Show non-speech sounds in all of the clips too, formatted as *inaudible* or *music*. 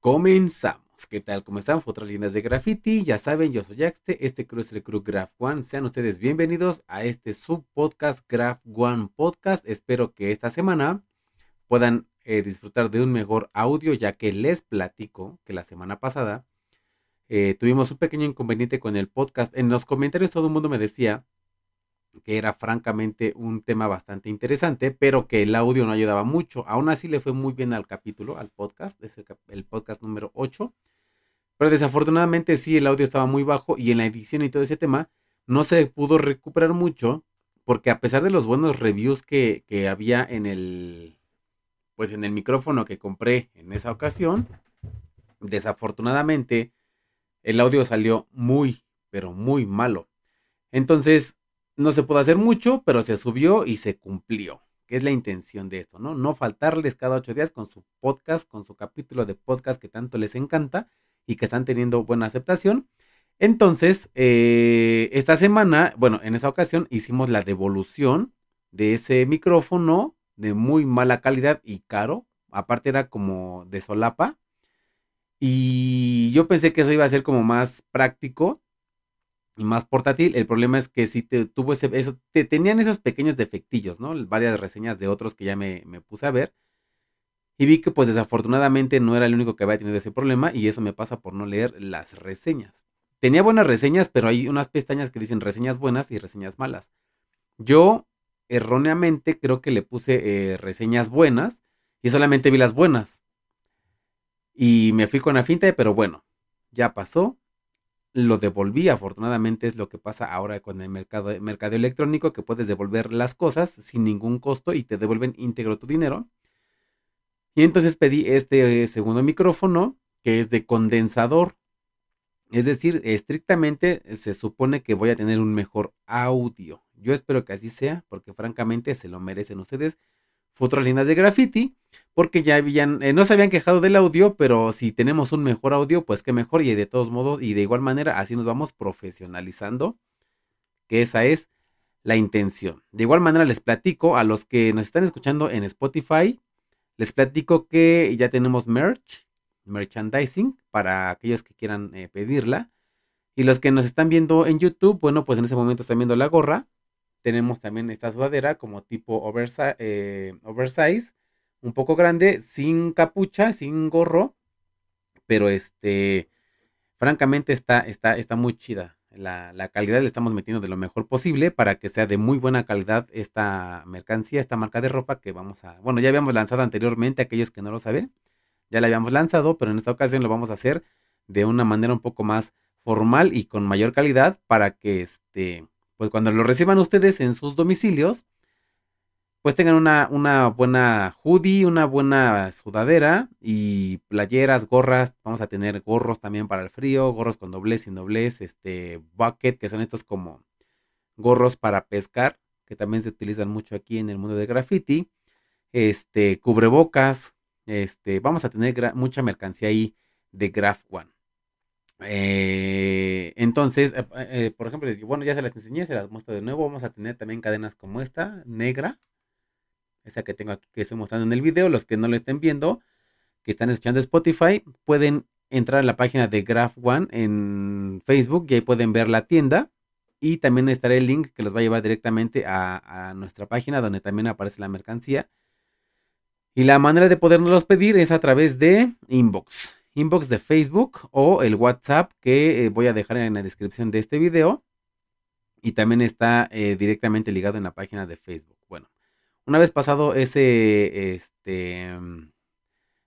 Comenzamos. ¿Qué tal? ¿Cómo están? Otras líneas de graffiti. Ya saben, yo soy Axte. Este crew es el crew Graph One. Sean ustedes bienvenidos a este subpodcast Graph One Podcast. Espero que esta semana puedan eh, disfrutar de un mejor audio, ya que les platico que la semana pasada eh, tuvimos un pequeño inconveniente con el podcast. En los comentarios todo el mundo me decía que era francamente un tema bastante interesante, pero que el audio no ayudaba mucho. Aún así le fue muy bien al capítulo, al podcast, es el, podcast número 8. Pero desafortunadamente sí, el audio estaba muy bajo y en la edición y todo ese tema no se pudo recuperar mucho, porque a pesar de los buenos reviews que, que había en el, pues en el micrófono que compré en esa ocasión, desafortunadamente el audio salió muy, pero muy malo. Entonces, no se pudo hacer mucho, pero se subió y se cumplió, que es la intención de esto, ¿no? No faltarles cada ocho días con su podcast, con su capítulo de podcast que tanto les encanta y que están teniendo buena aceptación. Entonces, eh, esta semana, bueno, en esa ocasión hicimos la devolución de ese micrófono de muy mala calidad y caro. Aparte era como de solapa. Y yo pensé que eso iba a ser como más práctico y más portátil. El problema es que si te tuvo ese, eso, te tenían esos pequeños defectillos, ¿no? Varias reseñas de otros que ya me, me, puse a ver. Y vi que pues desafortunadamente no era el único que había tenido ese problema y eso me pasa por no leer las reseñas. Tenía buenas reseñas, pero hay unas pestañas que dicen reseñas buenas y reseñas malas. Yo erróneamente creo que le puse eh, reseñas buenas y solamente vi las buenas. Y me fui con la finta, pero bueno, ya pasó lo devolví. Afortunadamente es lo que pasa ahora con el mercado, mercado electrónico, que puedes devolver las cosas sin ningún costo y te devuelven íntegro tu dinero. Y entonces pedí este segundo micrófono, que es de condensador. Es decir, estrictamente se supone que voy a tener un mejor audio. Yo espero que así sea, porque francamente se lo merecen ustedes líneas de graffiti, porque ya habían, eh, no se habían quejado del audio, pero si tenemos un mejor audio, pues qué mejor, y de todos modos, y de igual manera, así nos vamos profesionalizando, que esa es la intención. De igual manera les platico a los que nos están escuchando en Spotify, les platico que ya tenemos merch, merchandising, para aquellos que quieran eh, pedirla. Y los que nos están viendo en YouTube, bueno, pues en ese momento están viendo la gorra tenemos también esta sudadera como tipo eh, oversize, un poco grande, sin capucha, sin gorro, pero este, francamente está, está, está muy chida. La, la, calidad le estamos metiendo de lo mejor posible para que sea de muy buena calidad esta mercancía, esta marca de ropa que vamos a, bueno, ya habíamos lanzado anteriormente, aquellos que no lo saben, ya la habíamos lanzado, pero en esta ocasión lo vamos a hacer de una manera un poco más formal y con mayor calidad para que este pues cuando lo reciban ustedes en sus domicilios, pues tengan una, una buena hoodie, una buena sudadera y playeras, gorras. Vamos a tener gorros también para el frío, gorros con doblez, sin doblez, este bucket, que son estos como gorros para pescar, que también se utilizan mucho aquí en el mundo de graffiti. Este, cubrebocas, este, vamos a tener mucha mercancía ahí de Graph One. Eh, entonces, eh, eh, por ejemplo, bueno, ya se las enseñé, se las muestro de nuevo. Vamos a tener también cadenas como esta, negra. Esta que tengo aquí, que estoy mostrando en el video. Los que no lo estén viendo, que están escuchando Spotify, pueden entrar a la página de Graph One en Facebook y ahí pueden ver la tienda. Y también estará el link que los va a llevar directamente a, a nuestra página donde también aparece la mercancía. Y la manera de podernos pedir es a través de inbox inbox de Facebook o el WhatsApp que eh, voy a dejar en la descripción de este video. Y también está eh, directamente ligado en la página de Facebook. Bueno, una vez pasado ese, este,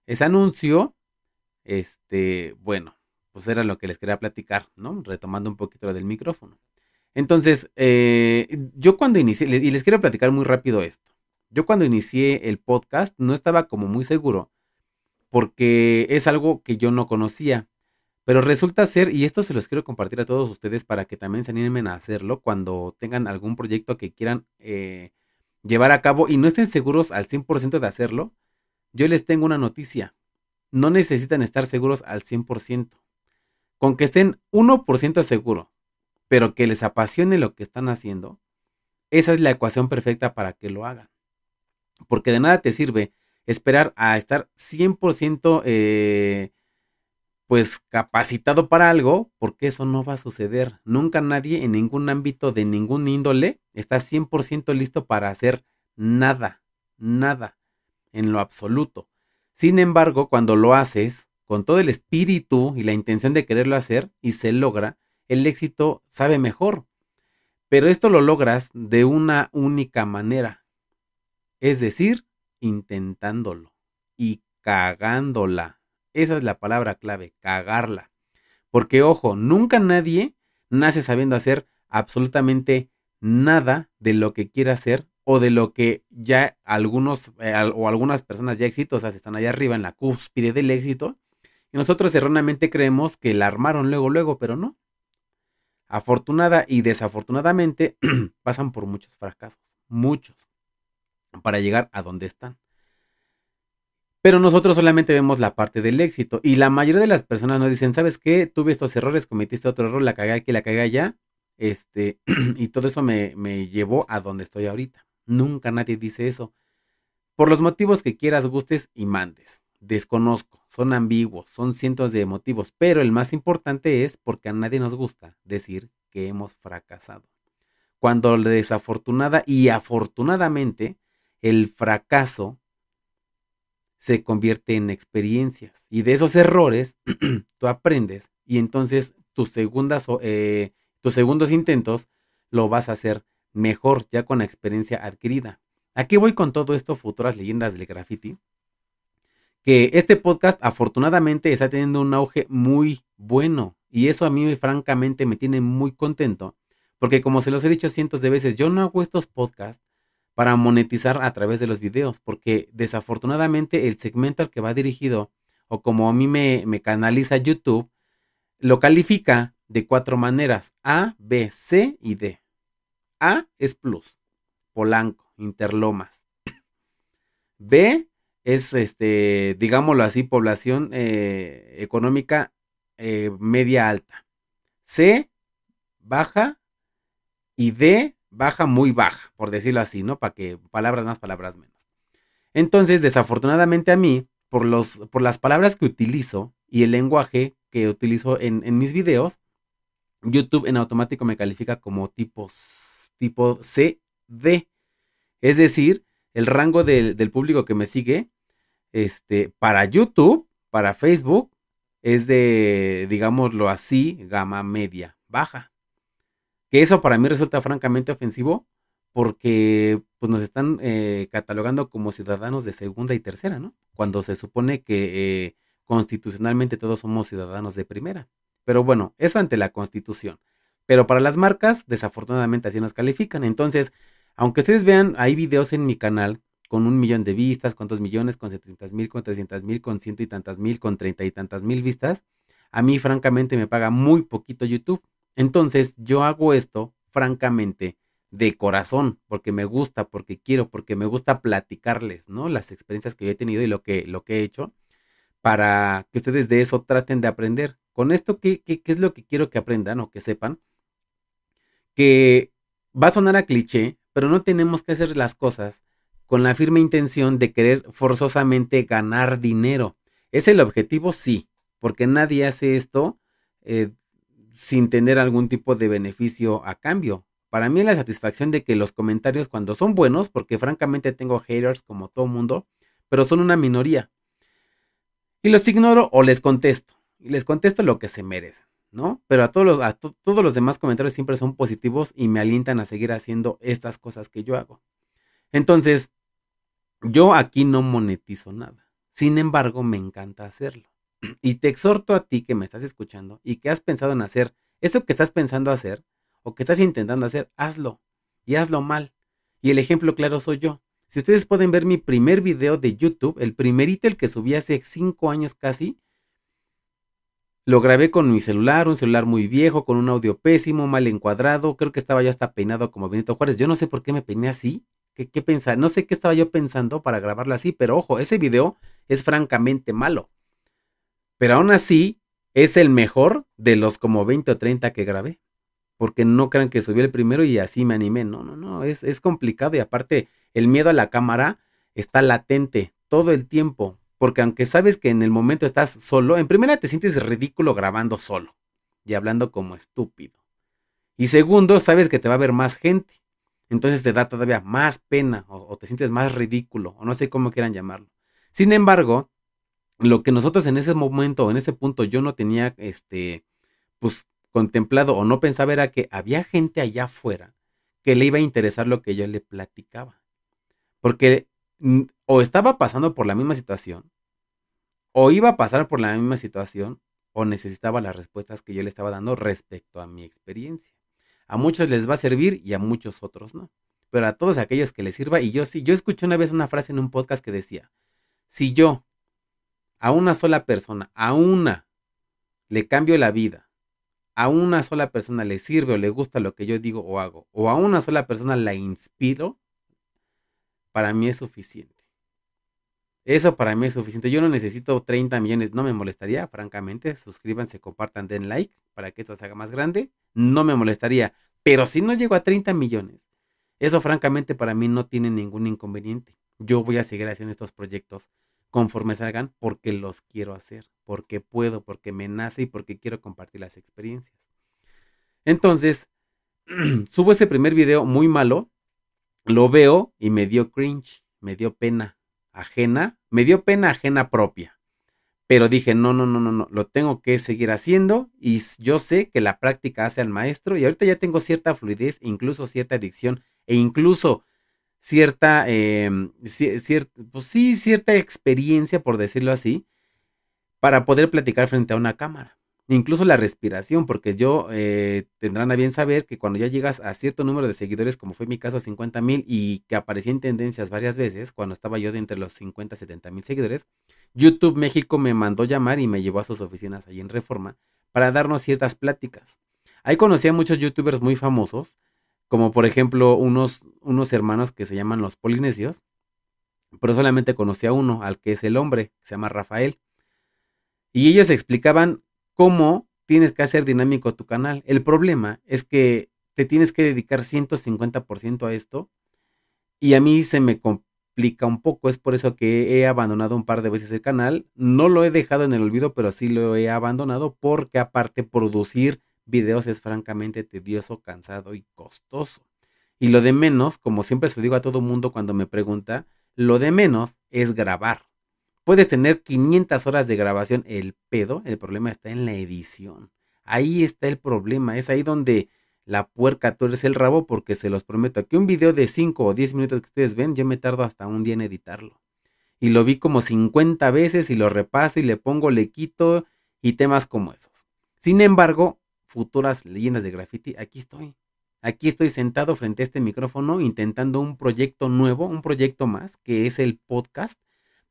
ese anuncio, este, bueno, pues era lo que les quería platicar, ¿no? Retomando un poquito lo del micrófono. Entonces, eh, yo cuando inicié, y les quiero platicar muy rápido esto. Yo cuando inicié el podcast no estaba como muy seguro porque es algo que yo no conocía. Pero resulta ser, y esto se los quiero compartir a todos ustedes para que también se animen a hacerlo cuando tengan algún proyecto que quieran eh, llevar a cabo y no estén seguros al 100% de hacerlo, yo les tengo una noticia. No necesitan estar seguros al 100%. Con que estén 1% seguros, pero que les apasione lo que están haciendo, esa es la ecuación perfecta para que lo hagan. Porque de nada te sirve esperar a estar 100% eh, pues capacitado para algo, porque eso no va a suceder. Nunca nadie en ningún ámbito de ningún índole está 100% listo para hacer nada, nada, en lo absoluto. Sin embargo, cuando lo haces con todo el espíritu y la intención de quererlo hacer y se logra, el éxito sabe mejor. Pero esto lo logras de una única manera. Es decir, intentándolo y cagándola. Esa es la palabra clave, cagarla. Porque ojo, nunca nadie nace sabiendo hacer absolutamente nada de lo que quiere hacer o de lo que ya algunos eh, o algunas personas ya exitosas están allá arriba en la cúspide del éxito. Y nosotros erróneamente creemos que la armaron luego, luego, pero no. Afortunada y desafortunadamente *clears throat* pasan por muchos fracasos, muchos, para llegar a donde están. Pero nosotros solamente vemos la parte del éxito. Y la mayoría de las personas nos dicen, ¿sabes qué? Tuve estos errores, cometiste otro error, la cagué aquí, la cagué allá. Este, *clears throat* y todo eso me, me llevó a donde estoy ahorita. Nunca nadie dice eso. Por los motivos que quieras, gustes y mandes. Desconozco, son ambiguos, son cientos de motivos, pero el más importante es porque a nadie nos gusta decir que hemos fracasado. Cuando desafortunada y afortunadamente el fracaso se convierte en experiencias. Y de esos errores *clears throat* tú aprendes y entonces tus, segundas, eh, tus segundos intentos lo vas a hacer mejor ya con la experiencia adquirida. Aquí voy con todo esto, futuras leyendas del graffiti? Que este podcast afortunadamente está teniendo un auge muy bueno y eso a mí francamente me tiene muy contento porque como se los he dicho cientos de veces, yo no hago estos podcasts para monetizar a través de los videos, porque desafortunadamente el segmento al que va dirigido, o como a mí me, me canaliza YouTube, lo califica de cuatro maneras, A, B, C y D. A es plus, Polanco, Interlomas. B es, este, digámoslo así, población eh, económica eh, media alta. C, baja. Y D, baja, muy baja, por decirlo así, ¿no? Para que palabras más, palabras menos. Entonces, desafortunadamente a mí, por, los, por las palabras que utilizo y el lenguaje que utilizo en, mis videos, YouTube en automático me califica como tipo, tipo CD. Es decir, el rango del, del, público que me sigue, este, para YouTube, para Facebook, es de, digámoslo así, gama media, baja. Que eso para mí resulta francamente ofensivo porque pues, nos están eh, catalogando como ciudadanos de segunda y tercera, ¿no? Cuando se supone que eh, constitucionalmente todos somos ciudadanos de primera. Pero bueno, eso ante la constitución. Pero para las marcas, desafortunadamente así nos califican. Entonces, aunque ustedes vean, hay videos en mi canal con un millón de vistas, con dos millones, con setecientas mil, con trescientas mil, con ciento y tantas mil, con treinta y tantas mil vistas. A mí, francamente, me paga muy poquito YouTube. Entonces yo hago esto, francamente, de corazón, porque me gusta, porque quiero, porque me gusta platicarles, ¿no? Las experiencias que yo he tenido y lo que, lo que he hecho, para que ustedes de eso traten de aprender. Con esto, ¿qué, qué, qué es lo que quiero que aprendan o que sepan? Que va a sonar a cliché, pero no tenemos que hacer las cosas con la firme intención de querer forzosamente ganar dinero. ¿Es el objetivo? Sí, porque nadie hace esto eh, sin tener algún tipo de beneficio a cambio. Para mí la satisfacción de que los comentarios cuando son buenos, porque francamente tengo haters como todo mundo, pero son una minoría. Y los ignoro o les contesto. Y les contesto lo que se merecen, ¿no? Pero a todos los, a todos los demás comentarios siempre son positivos y me alientan a seguir haciendo estas cosas que yo hago. Entonces, yo aquí no monetizo nada. Sin embargo, me encanta hacerlo. Y te exhorto a ti que me estás escuchando y que has pensado en hacer eso que estás pensando hacer o que estás intentando hacer, hazlo y hazlo mal. Y el ejemplo claro soy yo. Si ustedes pueden ver mi primer video de YouTube, el primerito, el que subí hace cinco años casi, lo grabé con mi celular, un celular muy viejo, con un audio pésimo, mal encuadrado. Creo que estaba yo hasta peinado como Benito Juárez. Yo no sé por qué me peiné así. ¿Qué, qué pensar? No sé qué estaba yo pensando para grabarlo así, pero ojo, ese video es francamente malo. Pero aún así, es el mejor de los como 20 o 30 que grabé. Porque no crean que subí el primero y así me animé. No, no, no, es, complicado y aparte el miedo a la cámara está latente todo el tiempo. porque aunque sabes que en el momento estás solo, en primera te sientes ridículo grabando solo y hablando como estúpido. Y segundo, sabes que te va a ver más gente. Entonces te da todavía más pena o, te sientes más ridículo o no sé cómo quieran llamarlo. Sin embargo, lo que nosotros en ese momento, en ese punto, yo no tenía, este, pues, contemplado o no pensaba era que había gente allá afuera que le iba a interesar lo que yo le platicaba. Porque mm, o estaba pasando por la misma situación, o iba a pasar por la misma situación, o necesitaba las respuestas que yo le estaba dando respecto a mi experiencia. A muchos les va a servir y a muchos otros no. Pero a todos aquellos que les sirva, y yo sí, yo escuché una vez una frase en un podcast que decía, si yo a una sola persona, a una, le cambio la vida, a una sola persona le sirve o le gusta lo que yo digo o hago, o a una sola persona la inspiro, para mí es suficiente. Eso para mí es suficiente. Yo no necesito 30 millones, no me molestaría, francamente. Suscríbanse, compartan, den like para que esto se haga más grande. No me molestaría. Pero si no llego a 30 millones, eso francamente para mí no tiene ningún inconveniente. Yo voy a seguir haciendo estos proyectos conforme salgan porque los quiero hacer, porque puedo, porque me nace y porque quiero compartir las experiencias. Entonces, *clears throat* subo ese primer video muy malo, lo veo y me dio cringe, me dio pena ajena, me dio pena ajena propia. Pero dije, no, no, no, no, no, lo tengo que seguir haciendo y yo sé que la práctica hace al maestro y ahorita ya tengo cierta fluidez, incluso cierta adicción e incluso cierta, em, pues sí, cierta experiencia, por decirlo así, para poder platicar frente a una cámara. Incluso la respiración, porque yo eh, tendrán a bien saber que cuando ya llegas a cierto número de seguidores, como fue mi caso, 50 mil, y que aparecí en tendencias varias veces, cuando estaba yo de entre los 50 y 70 mil seguidores, YouTube México me mandó llamar y me llevó a sus oficinas ahí en Reforma para darnos ciertas pláticas. Ahí conocí a muchos youtubers muy famosos, como por ejemplo unos, unos hermanos que se llaman los polinesios, pero solamente conocí a uno, al que es el hombre, que se llama Rafael. Y ellos explicaban cómo tienes que hacer dinámico tu canal. El problema es que te tienes que dedicar 150% a esto y a mí se me complica un poco. Es por eso que he abandonado un par de veces el canal. No lo he dejado en el olvido, pero sí lo he abandonado porque aparte producir videos es francamente tedioso, cansado y costoso. Y lo de menos, como siempre se lo digo a todo mundo cuando me pregunta, lo de menos es grabar. Puedes tener 500 horas de grabación, el pedo, el problema está en la edición. Ahí está el problema, es ahí donde la puerca eres el rabo porque se los prometo que un video de 5 o 10 minutos que ustedes ven, yo me tardo hasta un día en editarlo. Y lo vi como 50 veces y lo repaso y le pongo, le quito y temas como esos. Sin embargo, futuras leyendas de graffiti, aquí estoy. Aquí estoy sentado frente a este micrófono intentando un proyecto nuevo, un proyecto más, que es el podcast,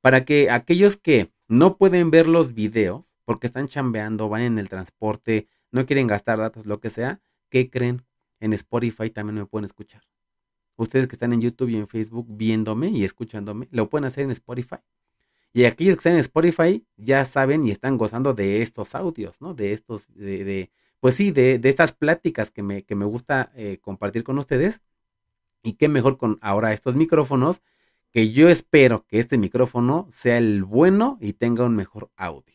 para que aquellos que no pueden ver los videos porque están chambeando, van en el transporte, no quieren gastar datos, lo que sea, ¿qué creen? En Spotify también me pueden escuchar. Ustedes que están en YouTube y en Facebook viéndome y escuchándome, lo pueden hacer en Spotify. Y aquellos que están en Spotify ya saben y están gozando de estos audios, ¿no? De estos, de, pues sí, de, estas pláticas que me, que me gusta eh, compartir con ustedes. Y qué mejor con ahora estos micrófonos, que yo espero que este micrófono sea el bueno y tenga un mejor audio.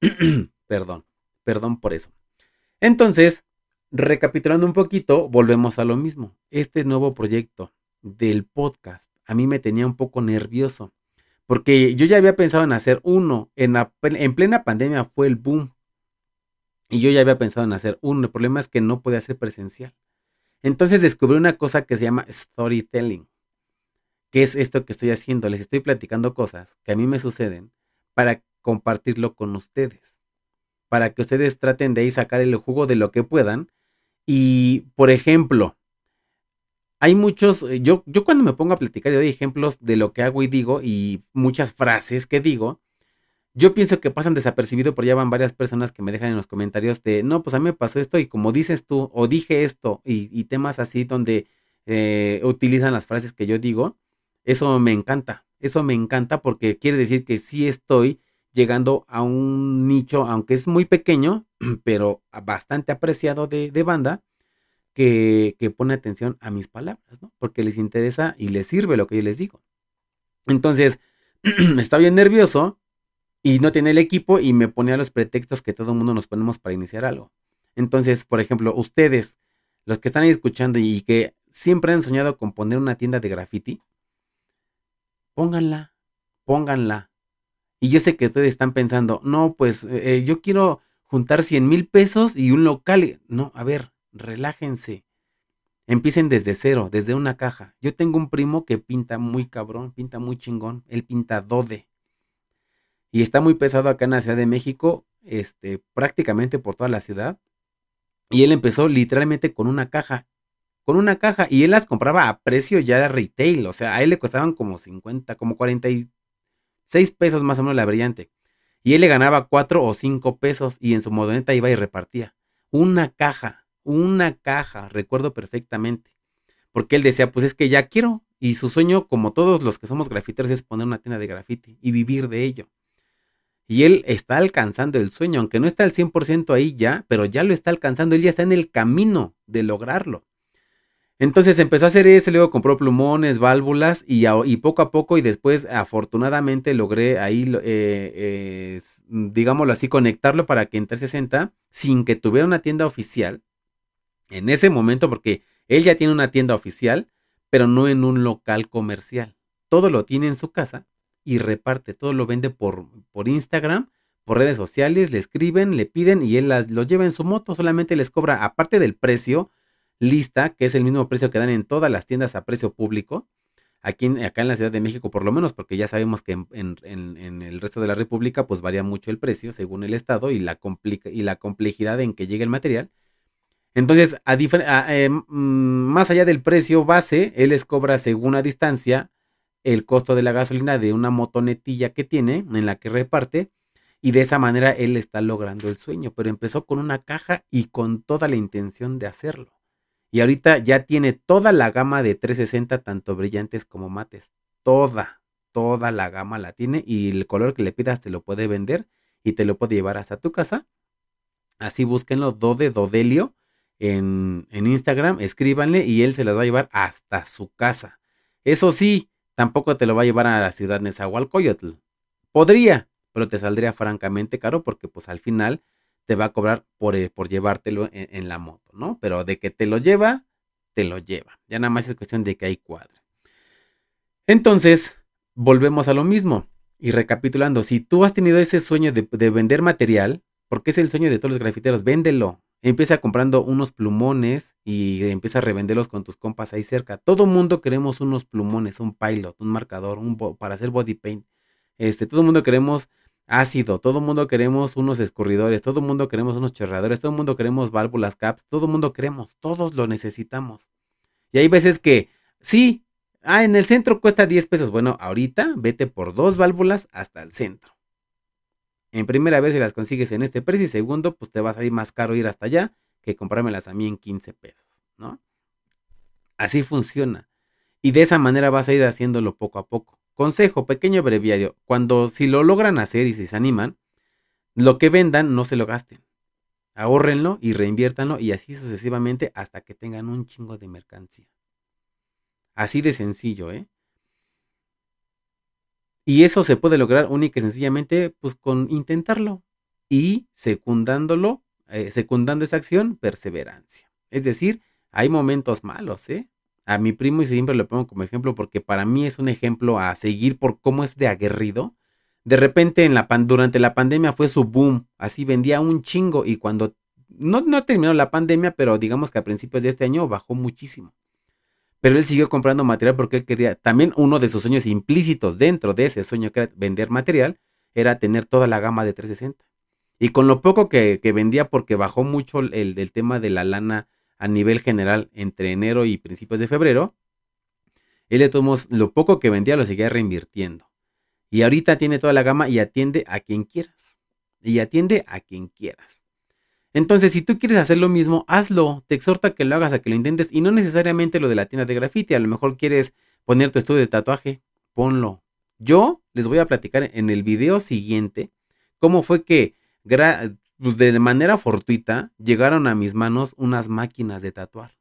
*clears throat* perdón, perdón por eso. Entonces, recapitulando un poquito, volvemos a lo mismo. Este nuevo proyecto del podcast a mí me tenía un poco nervioso. Porque yo ya había pensado en hacer uno. En, en plena pandemia fue el boom y yo ya había pensado en hacer uno. El problema es que no podía ser presencial. Entonces descubrí una cosa que se llama storytelling. Que es esto que estoy haciendo. Les estoy platicando cosas que a mí me suceden para compartirlo con ustedes. Para que ustedes traten de ahí sacar el jugo de lo que puedan. Y, por ejemplo, hay muchos, yo, yo cuando me pongo a platicar y doy ejemplos de lo que hago y digo y muchas frases que digo, yo pienso que pasan desapercibido, pero ya van varias personas que me dejan en los comentarios de, no, pues a mí me pasó esto y como dices tú, o dije esto, y, temas así donde eh, utilizan las frases que yo digo, eso me encanta, eso me encanta porque quiere decir que sí estoy llegando a un nicho, aunque es muy pequeño, *clears throat* pero bastante apreciado de, banda, que, que, pone atención a mis palabras, ¿no? Porque les interesa y les sirve lo que yo les digo. Entonces, *clears throat* estaba bien nervioso y no tenía el equipo y me ponía los pretextos que todo el mundo nos ponemos para iniciar algo. Entonces, por ejemplo, ustedes, los que están ahí escuchando y que siempre han soñado con poner una tienda de graffiti, pónganla, pónganla. Y yo sé que ustedes están pensando, no, pues eh, yo quiero juntar 100 mil pesos y un local. No, a ver, relájense. Empiecen desde cero, desde una caja. Yo tengo un primo que pinta muy cabrón, pinta muy chingón. Él pinta Dode. Y está muy pesado acá en la Ciudad de México, este, prácticamente por toda la ciudad. Y él empezó literalmente con una caja. Con una caja. Y él las compraba a precio ya de retail. O sea, a él le costaban como 50, como 46 pesos más o menos la brillante. Y él le ganaba 4 o 5 pesos. Y en su modoneta iba y repartía. Una caja una caja, recuerdo perfectamente. Porque él decía, pues es que ya quiero. Y su sueño, como todos los que somos grafiteros, es poner una tienda de grafiti y vivir de ello. Y él está alcanzando el sueño, aunque no está al 100% ahí ya, pero ya lo está alcanzando, él ya está en el camino de lograrlo. Entonces empezó a hacer eso, luego compró plumones, válvulas y, y poco a poco y después afortunadamente logré ahí, eh, eh, digámoslo así, conectarlo para que en 360, sin que tuviera una tienda oficial, en ese momento, porque él ya tiene una tienda oficial, pero no en un local comercial. Todo lo tiene en su casa y reparte, todo lo vende por, por Instagram, por redes sociales, le escriben, le piden y él las, lo lleva en su moto, solamente les cobra, aparte del precio lista, que es el mismo precio que dan en todas las tiendas a precio público, aquí acá en la Ciudad de México por lo menos, porque ya sabemos que en, el resto de la República pues varía mucho el precio según el estado y la, y la complejidad en que llega el material. Entonces, a eh, mm, más allá del precio base, él les cobra según la distancia el costo de la gasolina de una motonetilla que tiene, en la que reparte, y de esa manera él está logrando el sueño, pero empezó con una caja y con toda la intención de hacerlo. Y ahorita ya tiene toda la gama de 360, tanto brillantes como mates. Toda, toda la gama la tiene y el color que le pidas te lo puede vender y te lo puede llevar hasta tu casa. Así búsquenlo, Dode Dodelio en, Instagram, escríbanle y él se las va a llevar hasta su casa. Eso sí, tampoco te lo va a llevar a la ciudad Nezahualcóyotl. Podría, pero te saldría francamente caro porque pues al final te va a cobrar por, eh, por llevártelo en, la moto, ¿no? Pero de que te lo lleva, te lo lleva. Ya nada más es cuestión de que hay cuadra. Entonces, volvemos a lo mismo. Y recapitulando, si tú has tenido ese sueño de, de vender material, porque es el sueño de todos los grafiteros, véndelo, Empieza comprando unos plumones y empieza a revenderlos con tus compas ahí cerca. Todo mundo queremos unos plumones, un pilot, un marcador, un para hacer body paint. Este, todo mundo queremos ácido, todo mundo queremos unos escurridores, todo mundo queremos unos chorradores, todo mundo queremos válvulas caps, todo mundo queremos, todos lo necesitamos. Y hay veces que, sí, ah, en el centro cuesta 10 pesos. Bueno, ahorita vete por dos válvulas hasta el centro. En primera vez si las consigues en este precio y segundo, pues te va a salir más caro ir hasta allá que comprármelas a mí en 15 pesos, ¿no? Así funciona. Y de esa manera vas a ir haciéndolo poco a poco. Consejo, pequeño breviario. Cuando si lo logran hacer y si se animan, lo que vendan no se lo gasten. Ahórrenlo y reinviértanlo y así sucesivamente hasta que tengan un chingo de mercancía. Así de sencillo, ¿eh? Y eso se puede lograr única y sencillamente pues con intentarlo y secundándolo, eh, secundando esa acción, perseverancia. Es decir, hay momentos malos, ¿eh? A mi primo y siempre lo pongo como ejemplo porque para mí es un ejemplo a seguir por cómo es de aguerrido. De repente en la durante la pandemia fue su boom, así vendía un chingo y cuando no, no terminó la pandemia, pero digamos que a principios de este año bajó muchísimo. Pero él siguió comprando material porque él quería, también uno de sus sueños implícitos dentro de ese sueño que era vender material, era tener toda la gama de 360. Y con lo poco que, vendía, porque bajó mucho el, tema de la lana a nivel general entre enero y principios de febrero, él le tomó lo poco que vendía lo seguía reinvirtiendo. Y ahorita tiene toda la gama y atiende a quien quieras. Y atiende a quien quieras. Entonces, si tú quieres hacer lo mismo, hazlo. Te exhorta a que lo hagas, a que lo intentes. Y no necesariamente lo de la tienda de graffiti. A lo mejor quieres poner tu estudio de tatuaje. Ponlo. Yo les voy a platicar en el video siguiente cómo fue que pues, de manera fortuita llegaron a mis manos unas máquinas de tatuar.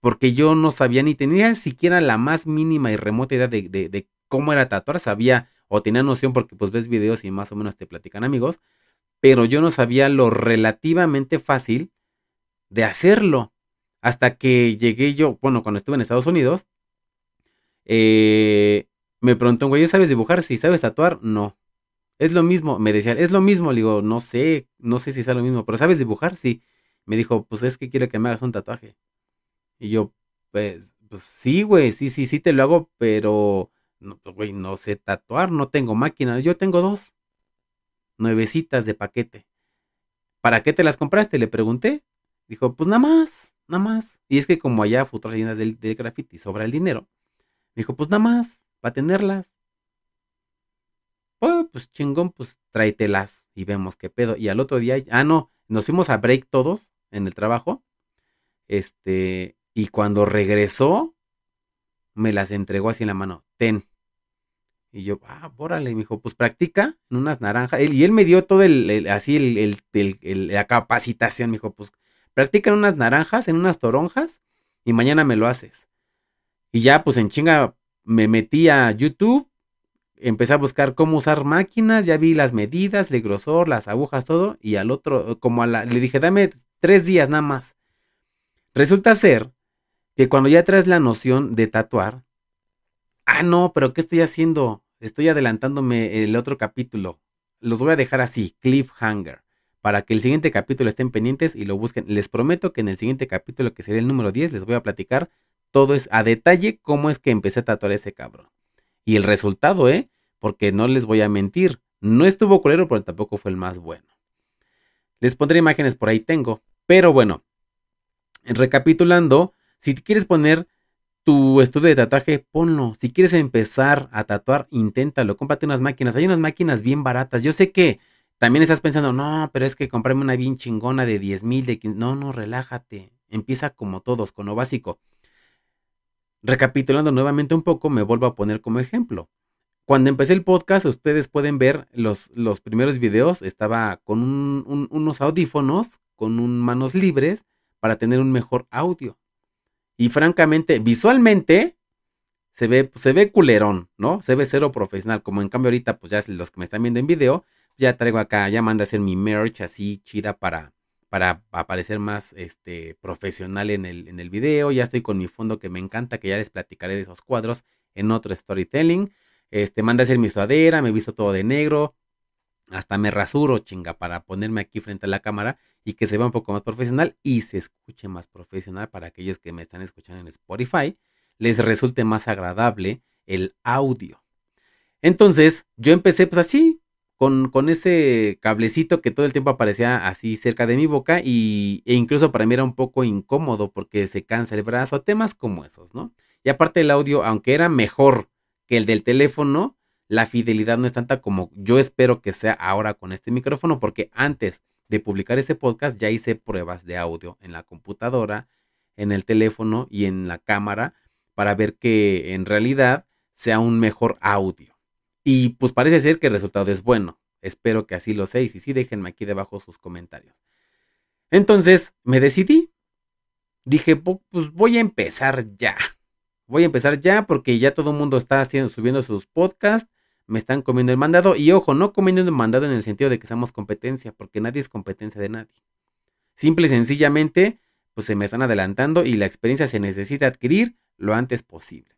Porque yo no sabía ni tenía siquiera la más mínima y remota idea de, de cómo era tatuar. Sabía o tenía noción porque pues ves videos y más o menos te platican amigos, pero yo no sabía lo relativamente fácil de hacerlo. Hasta que llegué yo, bueno, cuando estuve en Estados Unidos, eh, me preguntó, güey, ¿sabes dibujar? Si sabes tatuar, no. Es lo mismo, me decía, es lo mismo, le digo, no sé, no sé si es lo mismo, pero ¿sabes dibujar? Sí. Me dijo, pues es que quiero que me hagas un tatuaje. Y yo, pues, pues sí, güey, sí, sí, sí te lo hago, pero, no, pues, güey, no sé tatuar, no tengo máquina. Yo tengo dos. Nuevecitas de paquete. ¿Para qué te las compraste? Le pregunté. Dijo, pues nada más, nada más. Y es que como allá futuras llenas del, del graffiti sobra el dinero. Dijo, pues nada más, para tenerlas. Oh, pues chingón, pues tráetelas y vemos qué pedo. Y al otro día, ah, no, nos fuimos a break todos en el trabajo. Este, y cuando regresó, me las entregó así en la mano. Ten. Y yo, ah, bórale. Y me dijo, pues practica en unas naranjas. y él me dio todo el, así, el, la capacitación. Me dijo, pues practica en unas naranjas, en unas toronjas. Y mañana me lo haces. Y ya, pues en chinga, me metí a YouTube. Empecé a buscar cómo usar máquinas. Ya vi las medidas, el grosor, las agujas, todo. Y al otro, como a la, le dije, dame tres días nada más. Resulta ser que cuando ya traes la noción de tatuar, ah, no, pero ¿qué estoy haciendo? Estoy adelantándome el otro capítulo. Los voy a dejar así, cliffhanger, para que el siguiente capítulo estén pendientes y lo busquen. Les prometo que en el siguiente capítulo, que sería el número 10, les voy a platicar todo a detalle cómo es que empecé a tatuar ese cabrón. Y el resultado, ¿eh? Porque no les voy a mentir, no estuvo culero, pero tampoco fue el más bueno. Les pondré imágenes por ahí tengo. Pero bueno, recapitulando, si quieres poner tu estudio de tatuaje, ponlo. Si quieres empezar a tatuar, inténtalo. Cómprate unas máquinas. Hay unas máquinas bien baratas. Yo sé que también estás pensando, no, pero es que comprarme una bien chingona de 10 mil, de 15. No, no, relájate. Empieza como todos, con lo básico. Recapitulando nuevamente un poco, me vuelvo a poner como ejemplo. Cuando empecé el podcast, ustedes pueden ver los, los primeros videos. Estaba con unos audífonos, con un manos libres, para tener un mejor audio. Y francamente, visualmente se ve, se ve culerón, ¿no? Se ve cero profesional. Como en cambio ahorita, pues ya los que me están viendo en video, ya traigo acá, ya manda a hacer mi merch así chida para, para aparecer más este, profesional en el, en el video. Ya estoy con mi fondo que me encanta, que ya les platicaré de esos cuadros en otro storytelling. Este, manda a hacer mi sudadera, me visto todo de negro. Hasta me rasuro, chinga, para ponerme aquí frente a la cámara y que se vea un poco más profesional y se escuche más profesional para aquellos que me están escuchando en Spotify, les resulte más agradable el audio. Entonces, yo empecé pues así, con, con, ese cablecito que todo el tiempo aparecía así cerca de mi boca y, e incluso para mí era un poco incómodo porque se cansa el brazo, temas como esos, ¿no? Y aparte el audio, aunque era mejor que el del teléfono, la fidelidad no es tanta como yo espero que sea ahora con este micrófono porque antes de publicar este podcast ya hice pruebas de audio en la computadora, en el teléfono y en la cámara para ver que en realidad sea un mejor audio. Y pues parece ser que el resultado es bueno. Espero que así lo sea y si sí, déjenme aquí debajo sus comentarios. Entonces me decidí. Dije, pues voy a empezar ya. Voy a empezar ya porque ya todo el mundo está haciendo, subiendo sus podcasts. Me están comiendo el mandado. Y ojo, no comiendo el mandado en el sentido de que seamos competencia, porque nadie es competencia de nadie. Simple y sencillamente, pues se me están adelantando y la experiencia se necesita adquirir lo antes posible.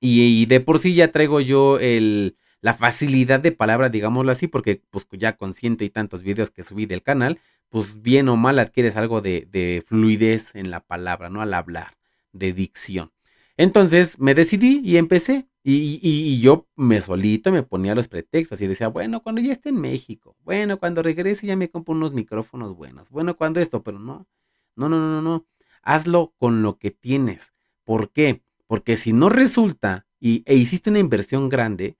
Y, de por sí ya traigo yo el, la facilidad de palabra, digámoslo así, porque pues ya con ciento y tantos videos que subí del canal, pues bien o mal adquieres algo de, fluidez en la palabra, ¿no? Al hablar, de dicción. Entonces me decidí y empecé. Y, y, yo me solito me ponía los pretextos y decía, bueno, cuando ya esté en México, bueno, cuando regrese ya me compro unos micrófonos buenos, bueno, cuando esto, pero no, no, no, no, no, hazlo con lo que tienes. ¿Por qué? Porque si no resulta y, e hiciste una inversión grande,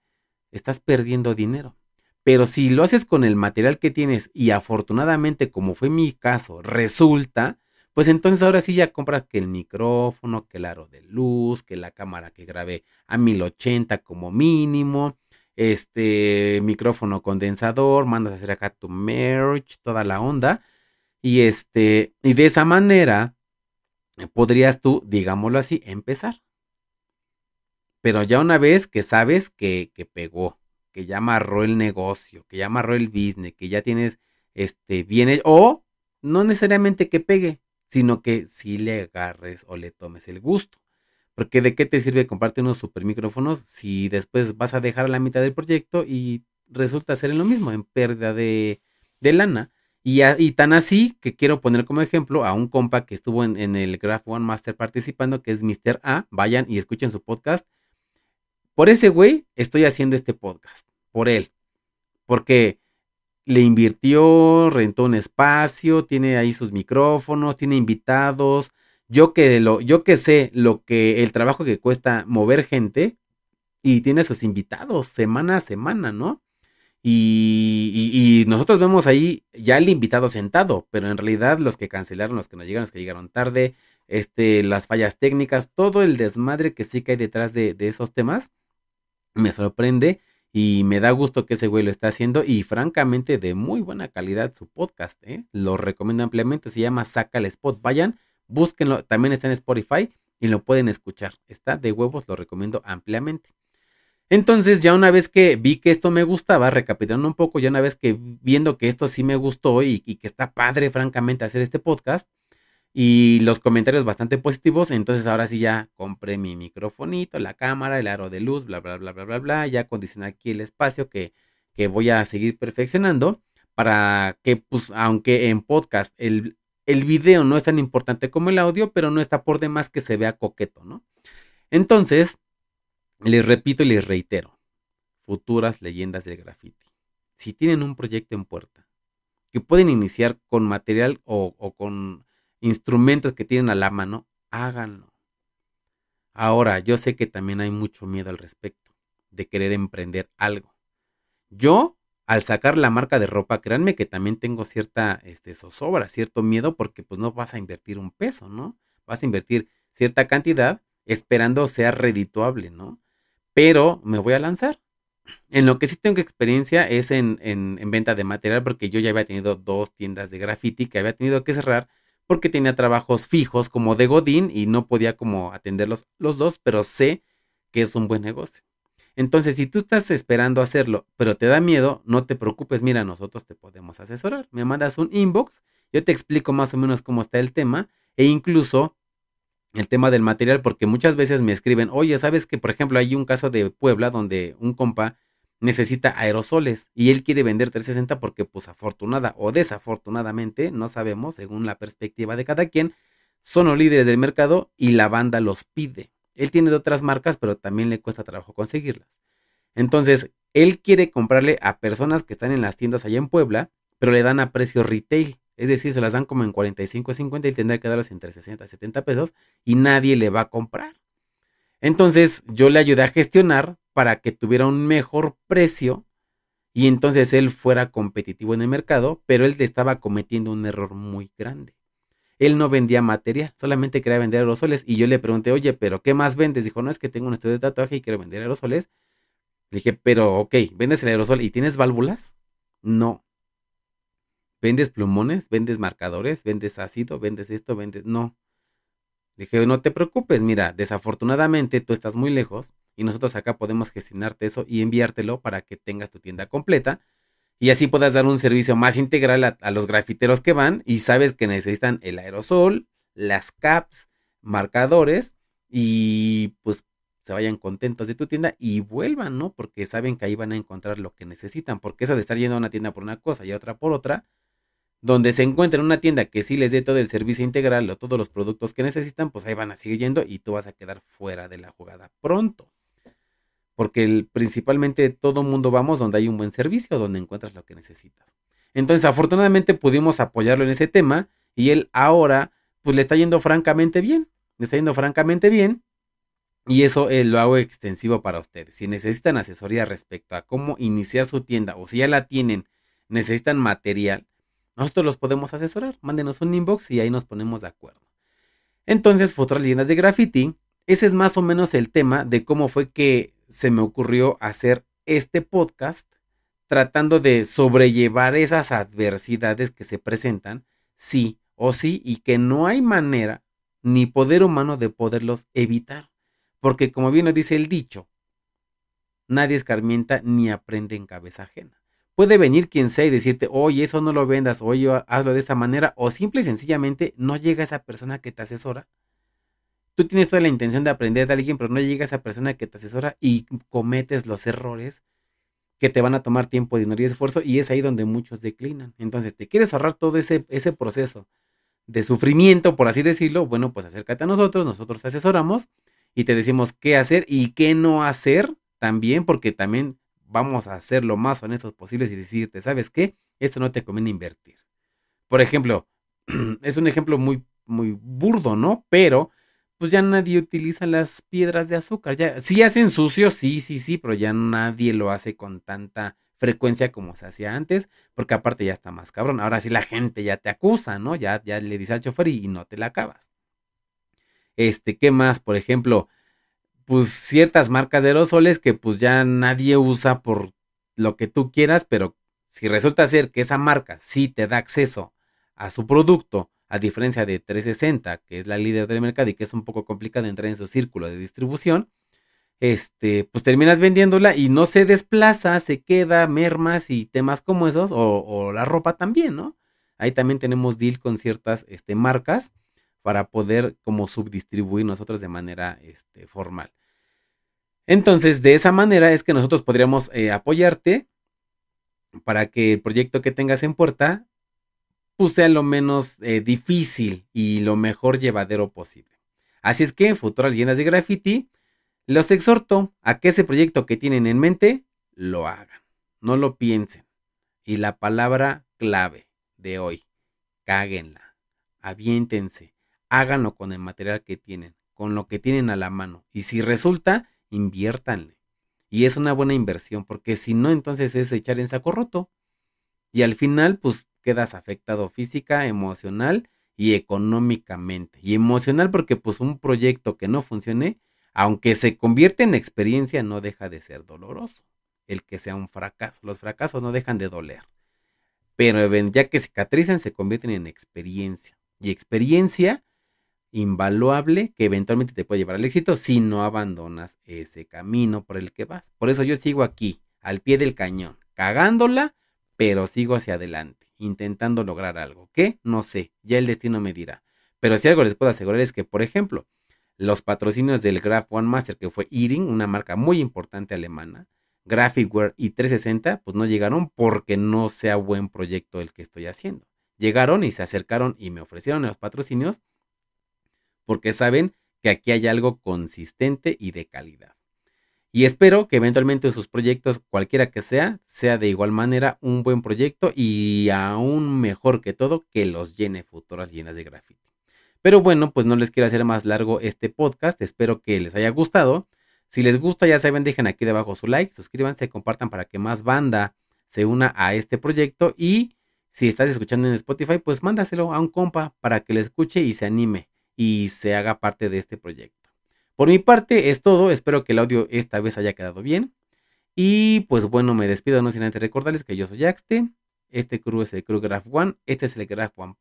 estás perdiendo dinero. Pero si lo haces con el material que tienes y afortunadamente, como fue mi caso, resulta, pues entonces ahora sí ya compras que el micrófono, que el aro de luz, que la cámara que grabé a 1080 como mínimo, este micrófono condensador, mandas a hacer acá tu merch, toda la onda. Y este, y de esa manera podrías tú, digámoslo así, empezar. Pero ya una vez que sabes que, que pegó, que ya amarró el negocio, que ya amarró el business, que ya tienes este bien o no necesariamente que pegue, sino que si le agarres o le tomes el gusto. Porque de qué te sirve comprarte unos super micrófonos si después vas a dejar a la mitad del proyecto y resulta ser en lo mismo, en pérdida de, lana. Y, y, tan así que quiero poner como ejemplo a un compa que estuvo en, en, el Graph One Master participando, que es Mr. A. Vayan y escuchen su podcast. Por ese güey estoy haciendo este podcast. Por él. Porque le invirtió, rentó un espacio, tiene ahí sus micrófonos, tiene invitados. Yo que, lo, yo que sé lo que el trabajo que cuesta mover gente y tiene sus invitados semana a semana, ¿no? Y, nosotros vemos ahí ya el invitado sentado, pero en realidad los que cancelaron, los que no llegaron, los que llegaron tarde, este, las fallas técnicas, todo el desmadre que sí que hay detrás de, de esos temas, me sorprende y me da gusto que ese güey lo está haciendo y francamente de muy buena calidad su podcast, ¿eh? Lo recomiendo ampliamente, se llama Saca el Spot. Vayan, búsquenlo, también está en Spotify y lo pueden escuchar. Está de huevos, lo recomiendo ampliamente. Entonces, ya una vez que vi que esto me gustaba, recapitulando un poco, ya una vez que viendo que esto sí me gustó y, y que está padre, francamente, hacer este podcast, y los comentarios bastante positivos. Entonces ahora sí ya compré mi microfonito, la cámara, el aro de luz, bla, bla, bla, bla, bla, bla. Ya acondicioné aquí el espacio que, que voy a seguir perfeccionando para que, pues, aunque en podcast el, el video no es tan importante como el audio, pero no está por demás que se vea coqueto, ¿no? Entonces, les repito y les reitero, futuras leyendas del graffiti. Si tienen un proyecto en puerta, que pueden iniciar con material o con instrumentos que tienen a la mano, háganlo. Ahora, yo sé que también hay mucho miedo al respecto de querer emprender algo. Yo, al sacar la marca de ropa, créanme que también tengo cierta este, zozobra, cierto miedo, porque pues no vas a invertir un peso, ¿no? Vas a invertir cierta cantidad esperando sea redituable, ¿no? Pero me voy a lanzar. En lo que sí tengo experiencia es en, en, en, venta de material, porque yo ya había tenido dos tiendas de graffiti que había tenido que cerrar porque tenía trabajos fijos como de Godín y no podía como atenderlos los dos, pero sé que es un buen negocio. Entonces, si tú estás esperando hacerlo, pero te da miedo, no te preocupes, mira, nosotros te podemos asesorar. Me mandas un inbox, yo te explico más o menos cómo está el tema e incluso el tema del material, porque muchas veces me escriben, oye, ¿sabes que, por ejemplo, hay un caso de Puebla donde un compa necesita aerosoles y él quiere vender 360 porque pues afortunada o desafortunadamente, no sabemos, según la perspectiva de cada quien, son los líderes del mercado y la banda los pide. Él tiene de otras marcas, pero también le cuesta trabajo conseguirlas. Entonces, él quiere comprarle a personas que están en las tiendas allá en Puebla, pero le dan a precio retail. Es decir, se las dan como en 45, 50 y tendrá que darlas entre 60 y 70 pesos y nadie le va a comprar. Entonces, yo le ayudé a gestionar para que tuviera un mejor precio y entonces él fuera competitivo en el mercado, pero él estaba cometiendo un error muy grande. Él no vendía material, solamente quería vender aerosoles y yo le pregunté, oye, pero ¿qué más vendes? Dijo, no, es que tengo un estudio de tatuaje y quiero vender aerosoles. Le dije, pero ok, ¿vendes el aerosol y tienes válvulas? No. ¿Vendes plumones? ¿Vendes marcadores? ¿Vendes ácido? ¿Vendes esto? ¿Vendes? No. Dije, no te preocupes, mira, desafortunadamente tú estás muy lejos y nosotros acá podemos gestionarte eso y enviártelo para que tengas tu tienda completa y así puedas dar un servicio más integral a, los grafiteros que van y sabes que necesitan el aerosol, las caps, marcadores y pues se vayan contentos de tu tienda y vuelvan, ¿no? Porque saben que ahí van a encontrar lo que necesitan, porque eso de estar yendo a una tienda por una cosa y otra por otra, donde se encuentra una tienda que sí les dé todo el servicio integral o todos los productos que necesitan, pues ahí van a seguir yendo y tú vas a quedar fuera de la jugada pronto. Porque principalmente todo mundo vamos donde hay un buen servicio, donde encuentras lo que necesitas. Entonces, afortunadamente pudimos apoyarlo en ese tema y él ahora, pues le está yendo francamente bien. Le está yendo francamente bien. Y eso eh, lo hago extensivo para ustedes. Si necesitan asesoría respecto a cómo iniciar su tienda o si ya la tienen, necesitan material, nosotros los podemos asesorar. Mándenos un inbox y ahí nos ponemos de acuerdo. Entonces, futuras leyendas de graffiti. Ese es más o menos el tema de cómo fue que se me ocurrió hacer este podcast tratando de sobrellevar esas adversidades que se presentan, sí o sí, y que no hay manera ni poder humano de poderlos evitar. Porque como bien nos dice el dicho, nadie escarmienta ni aprende en cabeza ajena. Puede venir quien sea y decirte, oye, eso no lo vendas, oye, hazlo de esta manera, o simple y sencillamente no llega esa persona que te asesora. Tú tienes toda la intención de aprender de alguien, pero no llega esa persona que te asesora y cometes los errores que te van a tomar tiempo, dinero y esfuerzo, y es ahí donde muchos declinan. Entonces, ¿te quieres ahorrar todo ese, ese proceso de sufrimiento, por así decirlo? Bueno, pues acércate a nosotros, nosotros te asesoramos y te decimos qué hacer y qué no hacer también, porque también vamos a ser lo más honestos posibles y decirte, ¿sabes qué? Esto no te conviene invertir. Por ejemplo, *clears throat* es un ejemplo muy, muy burdo, ¿no? Pero pues ya nadie utiliza las piedras de azúcar. Ya, sí hacen sucio, sí, sí, sí, pero ya nadie lo hace con tanta frecuencia como se hacía antes, porque aparte ya está más cabrón. Ahora sí la gente ya te acusa, ¿no? Ya, ya le dice al chofer y, y no te la acabas. Este, ¿qué más? Por ejemplo, pues ciertas marcas de aerosoles que pues ya nadie usa por lo que tú quieras, pero si resulta ser que esa marca sí te da acceso a su producto a diferencia de 360, que es la líder del mercado y que es un poco complicado entrar en su círculo de distribución, este, pues terminas vendiéndola y no se desplaza, se queda, mermas y temas como esos, o, la ropa también, ¿no? Ahí también tenemos deal con ciertas este, marcas para poder como subdistribuir nosotros de manera este, formal. Entonces, de esa manera es que nosotros podríamos eh, apoyarte para que el proyecto que tengas en puerta pues sea lo menos eh, difícil y lo mejor llevadero posible. Así es que, futuras llenas de graffiti, los exhorto a que ese proyecto que tienen en mente lo hagan, no lo piensen. Y la palabra clave de hoy, cáguenla, aviéntense, háganlo con el material que tienen, con lo que tienen a la mano. Y si resulta, inviértanle. Y es una buena inversión, porque si no, entonces es echar en saco roto. Y al final, pues quedas afectado física, emocional y económicamente. Y emocional porque pues un proyecto que no funcione, aunque se convierte en experiencia, no deja de ser doloroso. El que sea un fracaso. Los fracasos no dejan de doler. Pero ya que cicatrizan, se convierten en experiencia. Y experiencia invaluable que eventualmente te puede llevar al éxito si no abandonas ese camino por el que vas. Por eso yo sigo aquí, al pie del cañón, cagándola, pero sigo hacia adelante intentando lograr algo. ¿Qué? No sé, ya el destino me dirá. Pero si algo les puedo asegurar es que, por ejemplo, los patrocinios del Graph One Master, que fue Eating, una marca muy importante alemana, Graphicware y 360, pues no llegaron porque no sea buen proyecto el que estoy haciendo. Llegaron y se acercaron y me ofrecieron los patrocinios porque saben que aquí hay algo consistente y de calidad. Y espero que eventualmente sus proyectos, cualquiera que sea, sea de igual manera un buen proyecto y aún mejor que todo, que los llene futuras llenas de graffiti. Pero bueno, pues no les quiero hacer más largo este podcast. Espero que les haya gustado. Si les gusta, ya saben, dejen aquí debajo su like, suscríbanse, compartan para que más banda se una a este proyecto. Y si estás escuchando en Spotify, pues mándaselo a un compa para que le escuche y se anime y se haga parte de este proyecto. Por mi parte es todo, espero que el audio esta vez haya quedado bien. Y pues bueno, me despido no sin antes recordarles que yo soy Axte, este crew es el Crew Graph One, este es el Graph One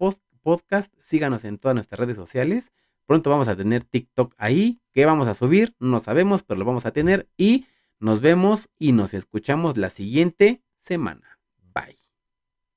Podcast, síganos en todas nuestras redes sociales. Pronto vamos a tener TikTok ahí, que vamos a subir, no sabemos, pero lo vamos a tener y nos vemos y nos escuchamos la siguiente semana.